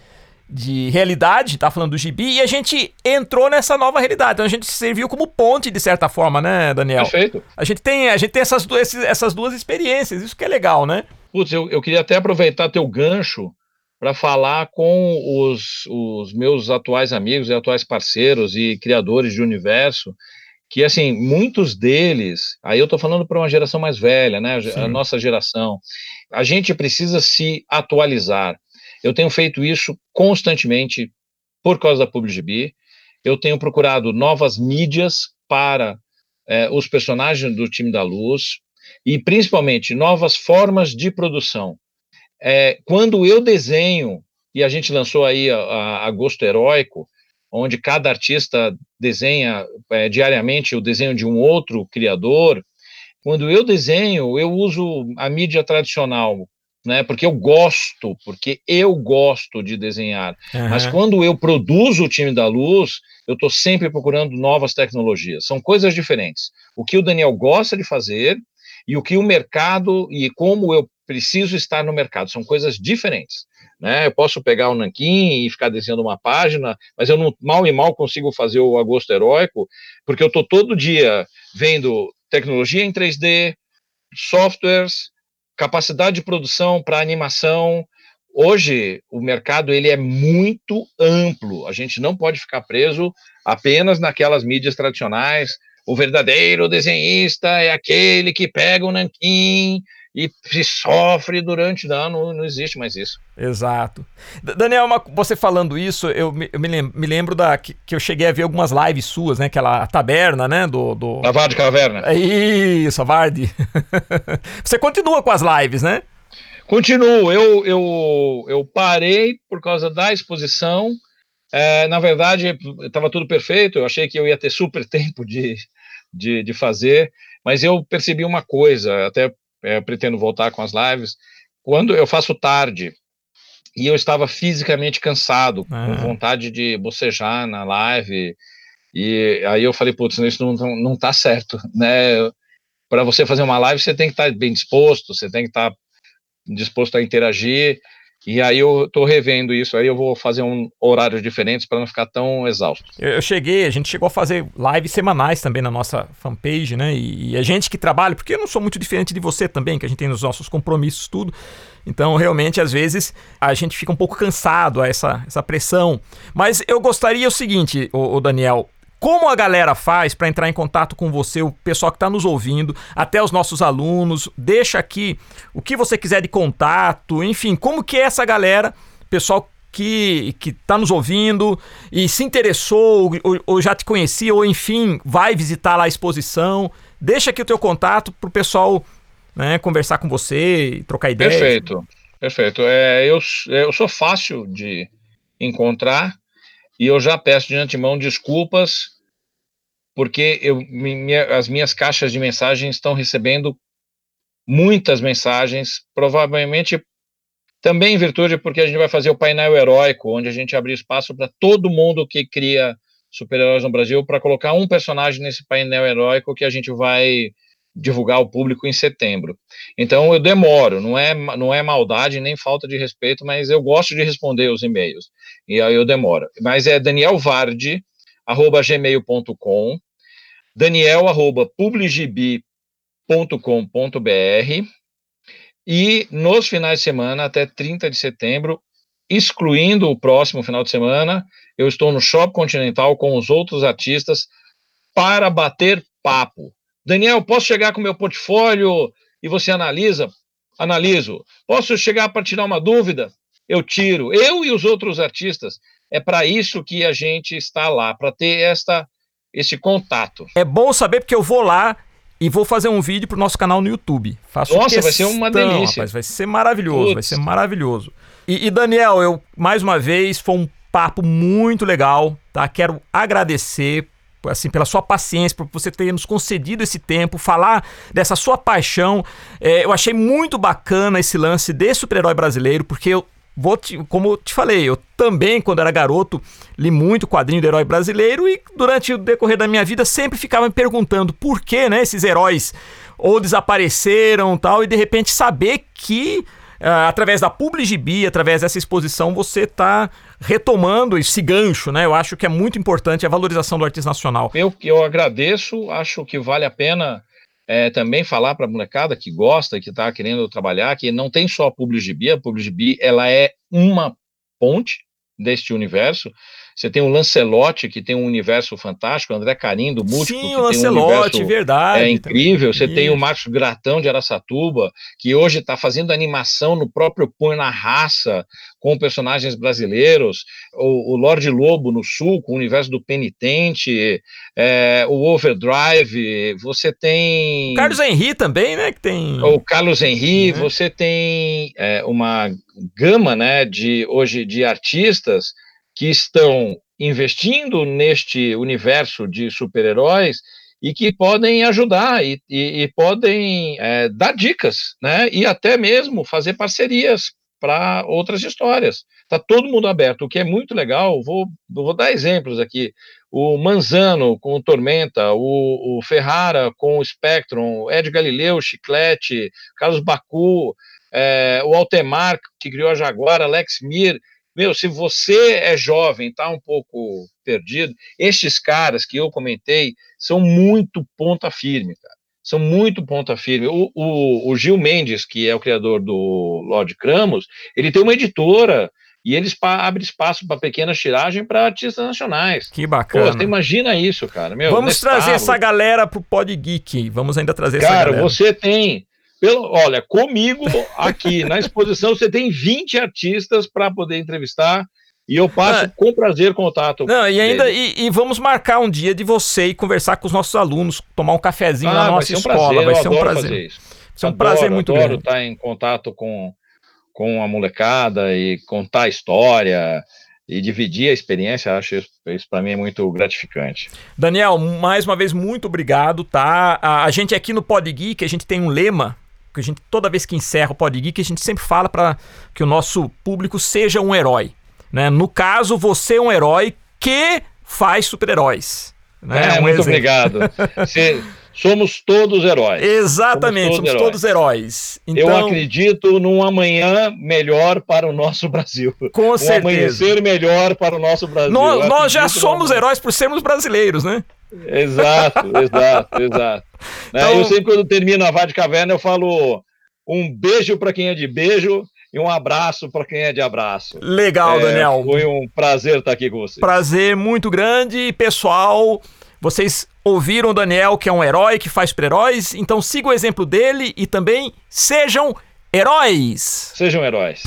de realidade, tá falando do gibi, e a gente entrou nessa nova realidade. Então a gente serviu como ponte, de certa forma, né, Daniel? Perfeito. A gente tem, a gente tem essas, duas, essas duas experiências, isso que é legal, né? Putz, eu, eu queria até aproveitar teu gancho para falar com os, os meus atuais amigos e atuais parceiros e criadores de universo, que assim, muitos deles, aí eu estou falando para uma geração mais velha, né, Sim. a nossa geração, a gente precisa se atualizar. Eu tenho feito isso constantemente por causa da PubliGB, eu tenho procurado novas mídias para é, os personagens do time da luz e principalmente novas formas de produção. É, quando eu desenho, e a gente lançou aí a, a Agosto Heróico, onde cada artista desenha é, diariamente o desenho de um outro criador, quando eu desenho, eu uso a mídia tradicional, né? Porque eu gosto, porque eu gosto de desenhar. Uhum. Mas quando eu produzo o time da luz, eu estou sempre procurando novas tecnologias. São coisas diferentes. O que o Daniel gosta de fazer e o que o mercado e como eu preciso estar no mercado são coisas diferentes. Né? Eu posso pegar o Nanquim e ficar desenhando uma página, mas eu não, mal e mal consigo fazer o Agosto Heróico, porque eu estou todo dia vendo tecnologia em 3D, softwares, capacidade de produção para animação. Hoje o mercado ele é muito amplo. A gente não pode ficar preso apenas naquelas mídias tradicionais. O verdadeiro desenhista é aquele que pega o nanquim e se sofre durante ano, não existe mais isso. Exato. Daniel, você falando isso, eu me, eu me lembro da que, que, eu cheguei a ver algumas lives suas, né? Aquela taberna, né? Do, do... Caverna. É isso, a Vard. você continua com as lives, né? Continuo. Eu, eu, eu parei por causa da exposição. É, na verdade, estava tudo perfeito. Eu achei que eu ia ter super tempo de, de, de fazer, mas eu percebi uma coisa, até é, pretendo voltar com as lives, quando eu faço tarde e eu estava fisicamente cansado, com ah. vontade de bocejar na live, e aí eu falei, putz, isso não, não, não tá certo, né? Para você fazer uma live, você tem que estar tá bem disposto, você tem que estar tá disposto a interagir, e aí eu tô revendo isso, aí eu vou fazer um horários diferentes para não ficar tão exausto. Eu, eu, cheguei, a gente chegou a fazer lives semanais também na nossa fanpage, né? E, e, a gente que trabalha, porque eu não sou muito diferente de você também, que a gente tem os nossos compromissos, tudo. Então, realmente, às vezes, a gente fica um pouco cansado a essa, essa pressão. Mas eu gostaria o seguinte, o, o Daniel, como a galera faz para entrar em contato com você, o pessoal que está nos ouvindo, até os nossos alunos? Deixa aqui o que você quiser de contato, enfim, como que é essa galera, pessoal que está nos ouvindo e se interessou ou, ou, já te conhecia, ou enfim, vai visitar lá a exposição. Deixa aqui o teu contato para o pessoal né, conversar com você, trocar ideias. Perfeito, perfeito. É, eu, eu sou fácil de encontrar e eu já peço de antemão desculpas porque eu, minha, as minhas caixas de mensagens estão recebendo muitas mensagens, provavelmente também em virtude porque a gente vai fazer o painel heróico, onde a gente abre espaço para todo mundo que cria super-heróis no Brasil para colocar um personagem nesse painel heróico que a gente vai divulgar ao público em setembro. Então eu demoro, não é, não é maldade nem falta de respeito, mas eu gosto de responder os e-mails. E aí eu demoro. Mas é danielvardi@gmail.com daniel@publigb.com.br e nos finais de semana até 30 de setembro, excluindo o próximo final de semana, eu estou no Shop Continental com os outros artistas para bater papo. Daniel, posso chegar com meu portfólio e você analisa? Analiso. Posso chegar para tirar uma dúvida? Eu tiro. Eu e os outros artistas. É para isso que a gente está lá, para ter esta esse contato. É bom saber porque eu vou lá e vou fazer um vídeo pro nosso canal no YouTube. Faço Nossa, questão, vai ser uma delícia. Rapaz, vai ser maravilhoso, Putz. vai ser maravilhoso. E, e, Daniel, eu mais uma vez foi um papo muito legal, tá? Quero agradecer assim pela sua paciência, por você ter nos concedido esse tempo, falar dessa sua paixão. É, eu achei muito bacana esse lance de super-herói brasileiro, porque eu Vou te, como eu te falei, eu também, quando era garoto, li muito quadrinho do herói brasileiro e durante o decorrer da minha vida sempre ficava me perguntando por que né, esses heróis ou desapareceram tal, e de repente saber que uh, através da PubliGB, através dessa exposição, você está retomando esse gancho, né? Eu acho que é muito importante a valorização do artista nacional. Eu, eu agradeço, acho que vale a pena é, também falar para a molecada que gosta, que está querendo trabalhar, que não tem só a PubliGB, a PubliGB ela é uma ponte deste universo, você tem o Lancelotti, que tem um universo fantástico, o André Carim, do Múltiplo, Sim, que o Lancelotti, tem um verdade. É incrível. Você tem o Marcos Gratão, de Aracatuba, que hoje está fazendo animação no próprio Põe na Raça, com personagens brasileiros. O, o Lorde Lobo, no Sul, com o universo do Penitente. É, o Overdrive. Você tem... O Carlos Henry também, né? Que tem... O Carlos Henry. Né? Você tem é, uma gama, né, de, hoje, de artistas que estão investindo neste universo de super-heróis e que podem ajudar e, e, e podem é, dar dicas, né? E até mesmo fazer parcerias para outras histórias. Está todo mundo aberto, o que é muito legal. Vou, vou dar exemplos aqui. O Manzano com o Tormenta, o, o Ferrara com o Spectrum, Ed Galileu, Chiclete, Carlos Bacu, é, o Altemar, que criou a Jaguar, Alex Mir, meu, se você é jovem, está um pouco perdido, estes caras que eu comentei são muito ponta firme, cara. São muito ponta firme. O, o, o Gil Mendes, que é o criador do Lord Cramos, ele tem uma editora e eles abre espaço para pequena tiragem para artistas nacionais. Que bacana. Pô, você imagina isso, cara. Meu, Vamos trazer essa galera pro Pod Geek. Vamos ainda trazer cara, essa galera. Cara, você tem pelo, olha, comigo aqui na exposição você tem 20 artistas para poder entrevistar e eu passo ah, com prazer contato. Não, e ainda e, e, vamos marcar um dia de você e conversar com os nossos alunos, tomar um cafezinho ah, na nossa vai escola, um prazer, vai ser um prazer. Vai ser um adoro, prazer muito adoro grande. estar em contato com com a molecada e contar a história e dividir a experiência, acho isso, isso para mim é muito gratificante. Daniel, mais uma vez muito obrigado, tá? A, a gente aqui no Pod Geek, a gente tem um lema que a gente toda vez que encerra o Pod Geek, a gente sempre fala para que o nosso público seja um herói. Né? No caso, você é um herói que faz super-heróis. Né? É, um muito exemplo. obrigado. Somos todos heróis. Exatamente, somos todos, somos heróis. Então, Eu acredito num amanhã melhor para o nosso Brasil. Com um certeza. amanhecer melhor para o nosso Brasil. Nós, nós já somos heróis por sermos brasileiros, né? Exato, exato, exato. Né? Então... Eu sempre, quando termino a Vá de Caverna, eu falo um beijo para quem é de beijo e um abraço para quem é de abraço. Legal, é, Daniel. Foi um prazer estar aqui com você. Prazer muito grande, pessoal. Vocês ouviram o Daniel, que é um herói que faz super-heróis, então siga o exemplo dele e também sejam heróis. Sejam heróis.